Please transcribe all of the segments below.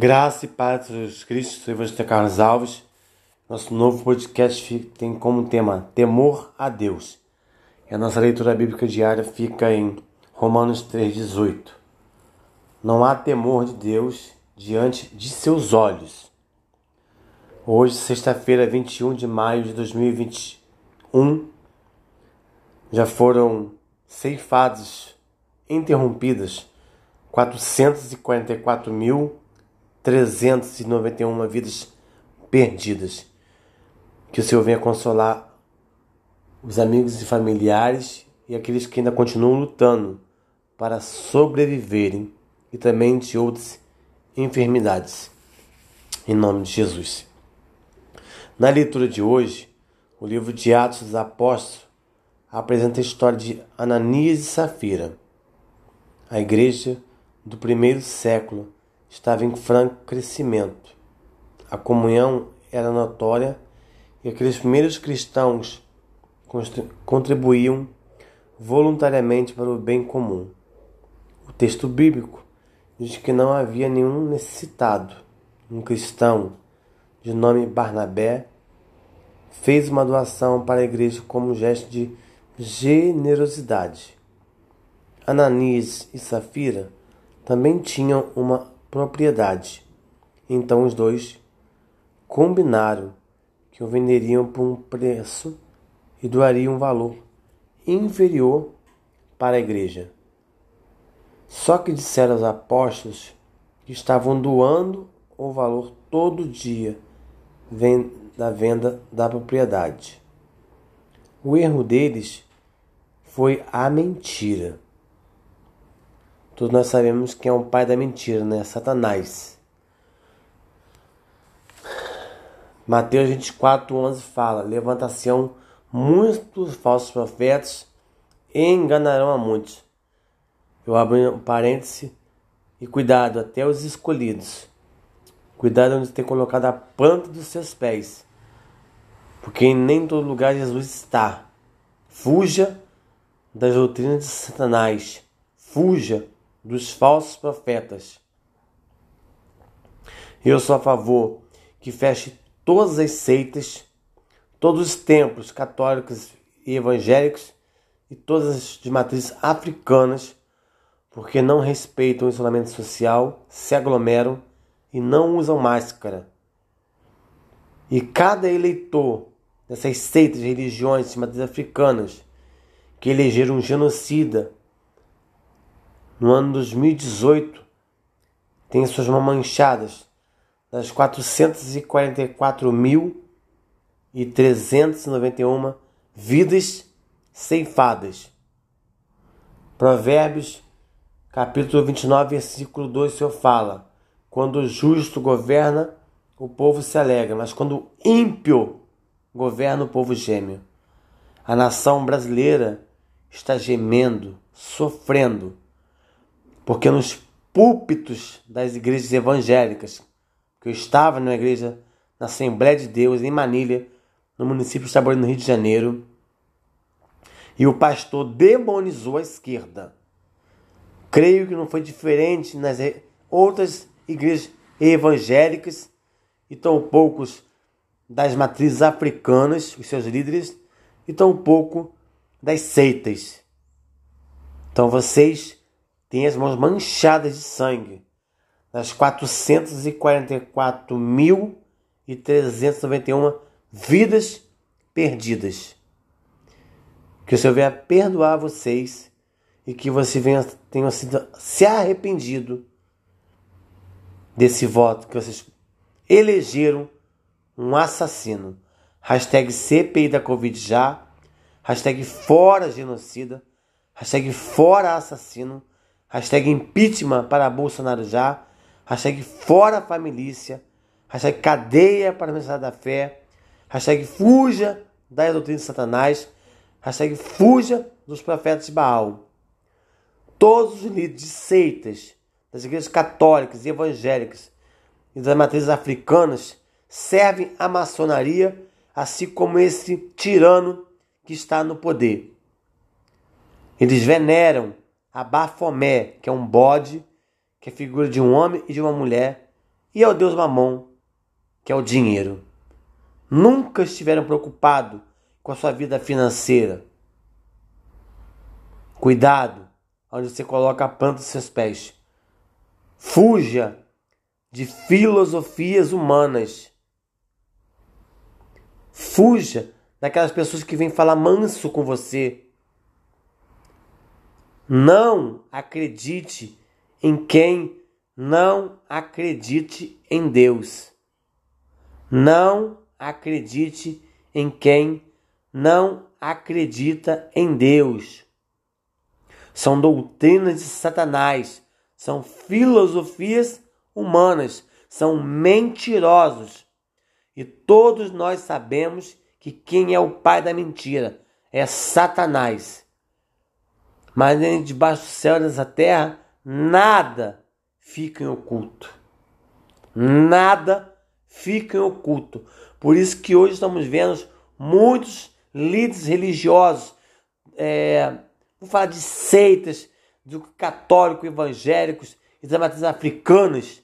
Graça e paz de Jesus Cristo, sou Evangelista Carlos Alves. Nosso novo podcast tem como tema Temor a Deus. E a nossa leitura bíblica diária fica em Romanos 3,18. Não há temor de Deus diante de seus olhos. Hoje, sexta-feira, 21 de maio de 2021, já foram ceifados, interrompidas 444 mil 391 vidas perdidas. Que o Senhor venha consolar os amigos e familiares e aqueles que ainda continuam lutando para sobreviverem e também de outras enfermidades. Em nome de Jesus. Na leitura de hoje, o livro de Atos dos Apóstolos apresenta a história de Ananias e Safira, a igreja do primeiro século estava em franco crescimento. A comunhão era notória e aqueles primeiros cristãos contribuíam voluntariamente para o bem comum. O texto bíblico diz que não havia nenhum necessitado. Um cristão de nome Barnabé fez uma doação para a igreja como gesto de generosidade. Ananias e Safira também tinham uma propriedade. Então os dois combinaram que o venderiam por um preço e doariam um valor inferior para a igreja. Só que disseram aos apóstolos que estavam doando o valor todo dia da venda da propriedade. O erro deles foi a mentira. Todos nós sabemos que é um pai da mentira, né? Satanás. Mateus 24, 11 fala: Levanta-se muitos falsos profetas e enganarão a muitos. Eu abro um parêntese e cuidado até os escolhidos. Cuidado onde tem colocado a planta dos seus pés, porque em nem todo lugar Jesus está. Fuja das doutrinas de Satanás. Fuja dos falsos profetas. Eu sou a favor que feche todas as seitas, todos os templos católicos e evangélicos e todas as de matrizes africanas, porque não respeitam o isolamento social, se aglomeram e não usam máscara. E cada eleitor dessas seitas, religiões de matrizes africanas que elegeram um genocida no ano 2018 tem suas mãos manchadas das 444.391 vidas ceifadas. Provérbios, capítulo 29, versículo 2, o Senhor fala: Quando o justo governa, o povo se alegra, mas quando o ímpio governa, o povo geme. A nação brasileira está gemendo, sofrendo porque nos púlpitos das igrejas evangélicas, que eu estava numa igreja na Assembleia de Deus em Manilha, no município de Taboré, no Rio de Janeiro, e o pastor demonizou a esquerda. Creio que não foi diferente nas outras igrejas evangélicas e tão poucos das matrizes africanas, os seus líderes, e tão pouco das seitas. Então vocês tem as mãos manchadas de sangue. Das 444.391 vidas perdidas. Que o Senhor venha perdoar vocês e que você venha, tenha sido, se arrependido desse voto que vocês elegeram um assassino. Hashtag CPI da Covid já. Hashtag fora genocida. Hashtag fora assassino hashtag impeachment para Bolsonaro já, hashtag fora família, hashtag cadeia para a mensagem da fé, hashtag fuja da doutrina de Satanás, hashtag fuja dos profetas de Baal. Todos os líderes de seitas, das igrejas católicas e evangélicas e das matrizes africanas servem à maçonaria, assim como esse tirano que está no poder. Eles veneram a Bafomé, que é um bode, que é figura de um homem e de uma mulher, e ao Deus Mamon, que é o dinheiro. Nunca estiveram preocupados com a sua vida financeira. Cuidado onde você coloca a planta dos seus pés. Fuja de filosofias humanas. Fuja daquelas pessoas que vêm falar manso com você. Não acredite em quem não acredite em Deus. Não acredite em quem não acredita em Deus. São doutrinas de Satanás, são filosofias humanas, são mentirosos. E todos nós sabemos que quem é o pai da mentira é Satanás. Mas nem debaixo do céu dessa terra, nada fica em oculto. Nada fica em oculto. Por isso que hoje estamos vendo muitos líderes religiosos, é, vou falar de seitas, do católico, evangélicos das matrizes africanas,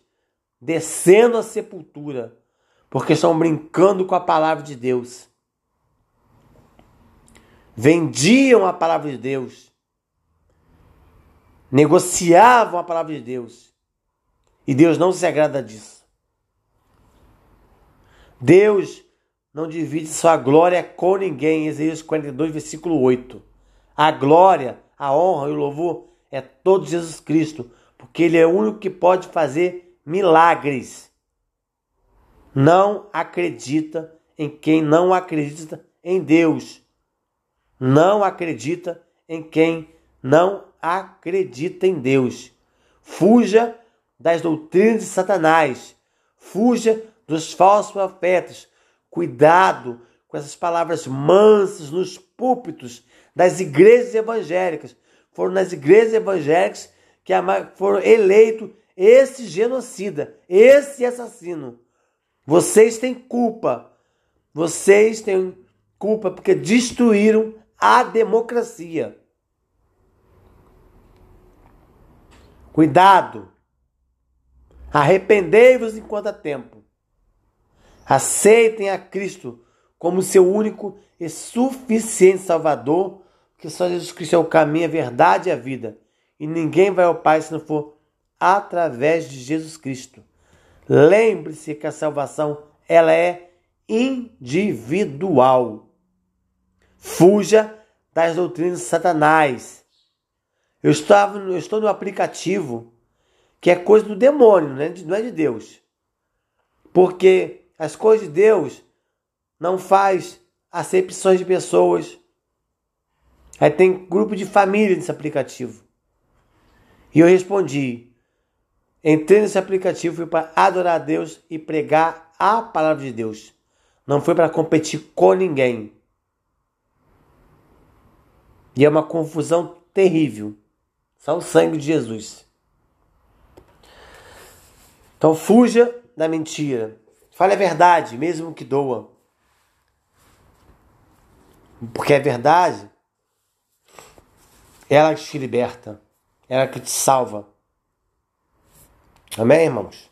descendo a sepultura, porque estão brincando com a palavra de Deus. Vendiam a palavra de Deus, negociavam a palavra de Deus, e Deus não se agrada disso. Deus não divide sua glória com ninguém, Isaías 42, versículo 8. A glória, a honra e o louvor é todo Jesus Cristo, porque Ele é o único que pode fazer milagres. Não acredita em quem não acredita em Deus. Não acredita em quem não acredita em Deus. Fuja das doutrinas de Satanás. Fuja dos falsos profetas. Cuidado com essas palavras mansas nos púlpitos das igrejas evangélicas. Foram nas igrejas evangélicas que foram eleitos esse genocida, esse assassino. Vocês têm culpa. Vocês têm culpa porque destruíram a democracia. Cuidado. Arrependei-vos enquanto há tempo. Aceitem a Cristo como seu único e suficiente Salvador, que só Jesus Cristo é o caminho, a verdade e a vida. E ninguém vai ao Pai se não for através de Jesus Cristo. Lembre-se que a salvação ela é individual. Fuja das doutrinas de Satanás. Eu, estava, eu estou no aplicativo que é coisa do demônio, né? não é de Deus. Porque as coisas de Deus não faz acepções de pessoas. Aí tem grupo de família nesse aplicativo. E eu respondi. Entrei nesse aplicativo para adorar a Deus e pregar a palavra de Deus. Não foi para competir com ninguém. E é uma confusão terrível. Só o sangue de Jesus. Então fuja da mentira. Fale a verdade, mesmo que doa. Porque a verdade, ela que te liberta, ela que te salva. Amém, irmãos?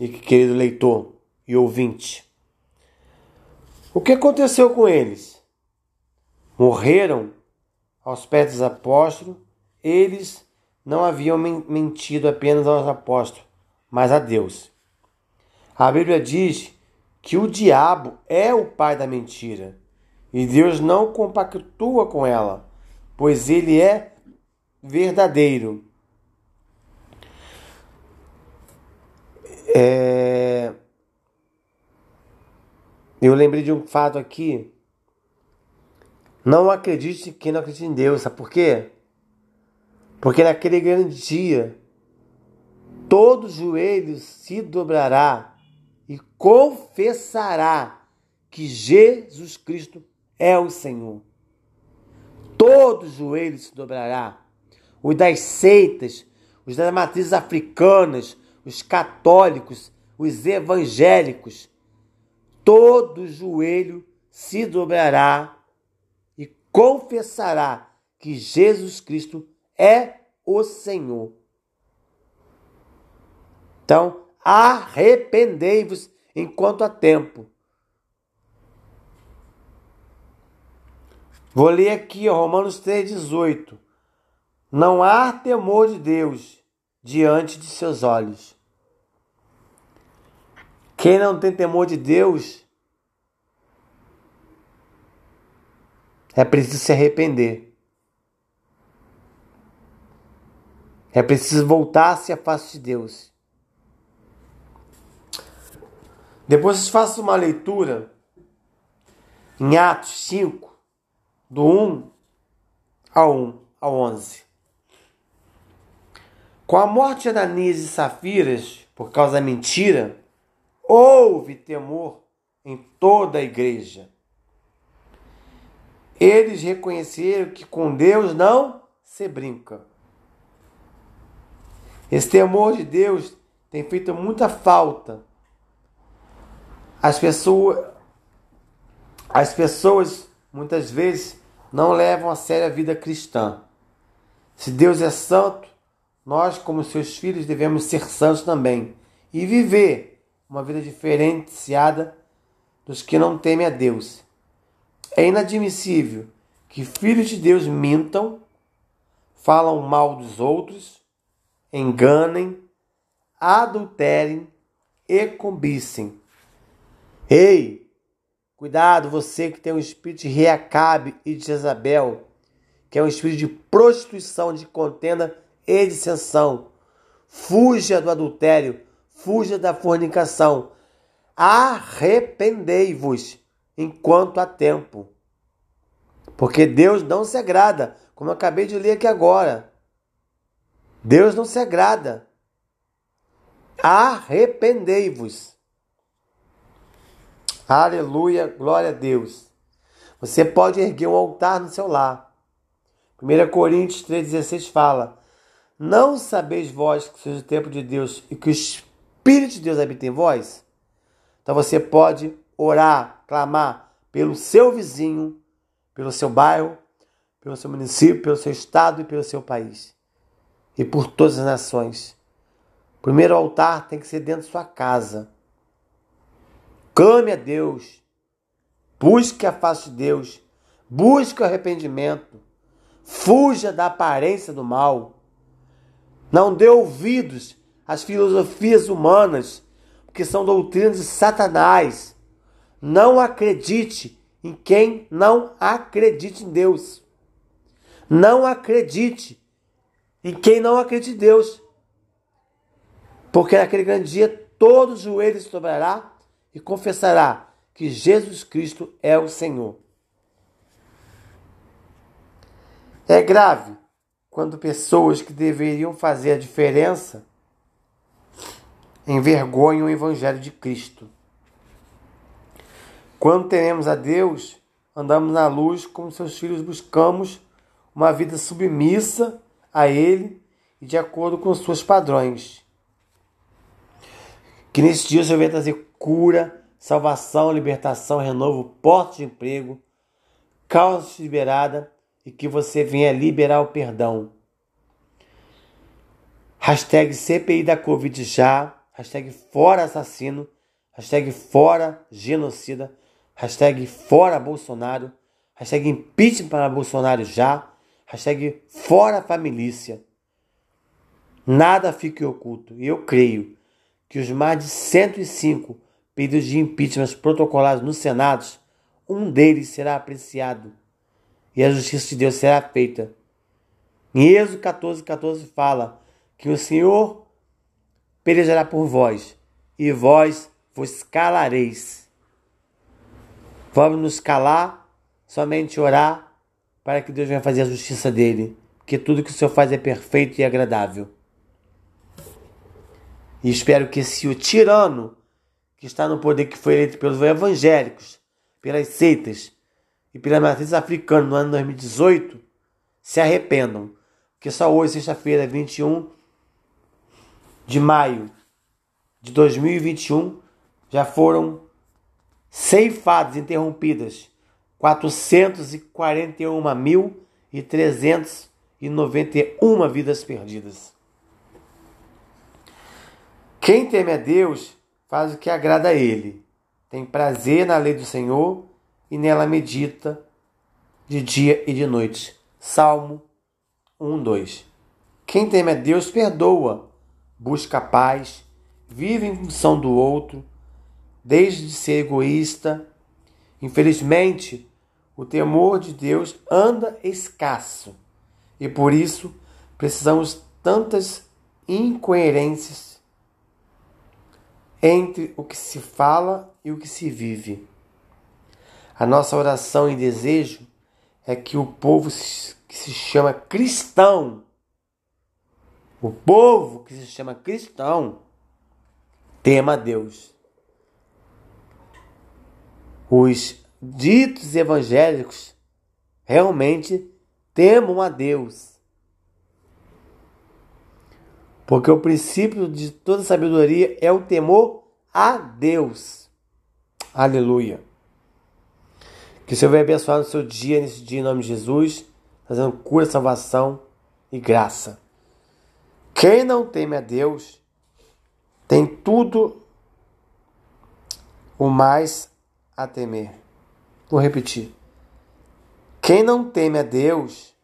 E querido leitor e ouvinte. O que aconteceu com eles? Morreram aos pés dos apóstolos. Eles não haviam mentido apenas aos apóstolos, mas a Deus. A Bíblia diz que o diabo é o pai da mentira e Deus não compactua com ela, pois ele é verdadeiro. É... Eu lembrei de um fato aqui. Não acredite quem não acredita em Deus, sabe por quê? Porque naquele grande dia, todo joelho se dobrará e confessará que Jesus Cristo é o Senhor. Todo joelho se dobrará. Os das seitas, os das matrizes africanas, os católicos, os evangélicos, todo joelho se dobrará e confessará que Jesus Cristo é o Senhor. Então, Arrependei-vos enquanto há tempo. Vou ler aqui, Romanos 3,18. Não há temor de Deus diante de seus olhos. Quem não tem temor de Deus é preciso se arrepender. É preciso voltar-se à face de Deus. Depois faço uma leitura em Atos 5, do 1 ao 1 ao 11. Com a morte de Ananias e Safiras, por causa da mentira, houve temor em toda a igreja. Eles reconheceram que com Deus não se brinca. Esse temor de Deus tem feito muita falta. As pessoas, as pessoas muitas vezes não levam a sério a vida cristã. Se Deus é santo, nós, como seus filhos, devemos ser santos também e viver uma vida diferenciada dos que não temem a Deus. É inadmissível que filhos de Deus mintam, falam mal dos outros enganem, adulterem e cobicem. Ei, cuidado você que tem um espírito de Reacabe e de Jezabel, que é um espírito de prostituição, de contenda e dissensão. Fuja do adultério, fuja da fornicação. Arrependei-vos enquanto há tempo. Porque Deus não se agrada, como eu acabei de ler aqui agora. Deus não se agrada. Arrependei-vos. Aleluia, glória a Deus. Você pode erguer um altar no seu lar. 1 Coríntios 3,16 fala: Não sabeis vós que seja o tempo de Deus e que o Espírito de Deus habita em vós? Então você pode orar, clamar pelo seu vizinho, pelo seu bairro, pelo seu município, pelo seu estado e pelo seu país e por todas as nações. O primeiro altar tem que ser dentro da sua casa. Clame a Deus. Busque a face de Deus. Busque o arrependimento. Fuja da aparência do mal. Não dê ouvidos às filosofias humanas, que são doutrinas de Satanás. Não acredite em quem não acredite em Deus. Não acredite em quem não acredita em Deus. Porque naquele grande dia todo joelho se dobrará e confessará que Jesus Cristo é o Senhor. É grave quando pessoas que deveriam fazer a diferença envergonham o Evangelho de Cristo. Quando tememos a Deus, andamos na luz como seus filhos buscamos uma vida submissa a Ele e de acordo com suas padrões. Que nesse dia o Senhor venha trazer cura, salvação, libertação, renovo, portas de emprego, causa liberada e que você venha liberar o perdão. Hashtag CPI da Covid já, hashtag fora assassino, hashtag fora genocida, hashtag fora Bolsonaro, hashtag impeachment para Bolsonaro já, Hashtag fora família. Nada fique oculto. E eu creio que os mais de 105 pedidos de impeachment protocolados no Senado, um deles será apreciado e a justiça de Deus será feita. Em Êxodo 14, 14 fala que o Senhor pelejará por vós e vós vos calareis. Vamos nos calar, somente orar para que Deus venha fazer a justiça dele, porque tudo que o Senhor faz é perfeito e agradável. E espero que esse o tirano que está no poder que foi eleito pelos evangélicos, pelas seitas e pela matriz africana no ano 2018 se arrependam, porque só hoje, sexta-feira, 21 de maio de 2021, já foram ceifadas, interrompidas 441.391 vidas perdidas. Quem teme a Deus faz o que agrada a Ele, tem prazer na lei do Senhor e nela medita de dia e de noite. Salmo 1, 2. Quem teme a Deus perdoa, busca paz, vive em função do outro, desde de ser egoísta. Infelizmente, o temor de Deus anda escasso e por isso precisamos tantas incoerências entre o que se fala e o que se vive. A nossa oração e desejo é que o povo que se chama cristão, o povo que se chama cristão, tema a Deus. Os ditos evangélicos realmente temam a Deus. Porque o princípio de toda sabedoria é o temor a Deus. Aleluia. Que o Senhor venha abençoar no seu dia, nesse dia, em nome de Jesus, fazendo cura, salvação e graça. Quem não teme a Deus tem tudo o mais a temer. Vou repetir. Quem não teme a Deus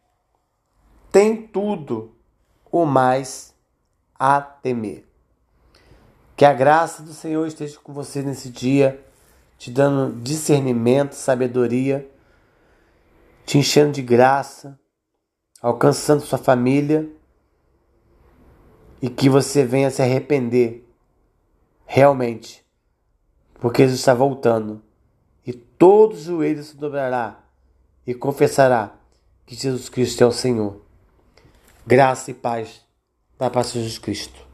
tem tudo o mais a temer. Que a graça do Senhor esteja com você nesse dia, te dando discernimento, sabedoria, te enchendo de graça, alcançando sua família e que você venha se arrepender realmente, porque Jesus está voltando todo joelho se dobrará e confessará que Jesus Cristo é o Senhor. Graça e paz da paz de Jesus Cristo.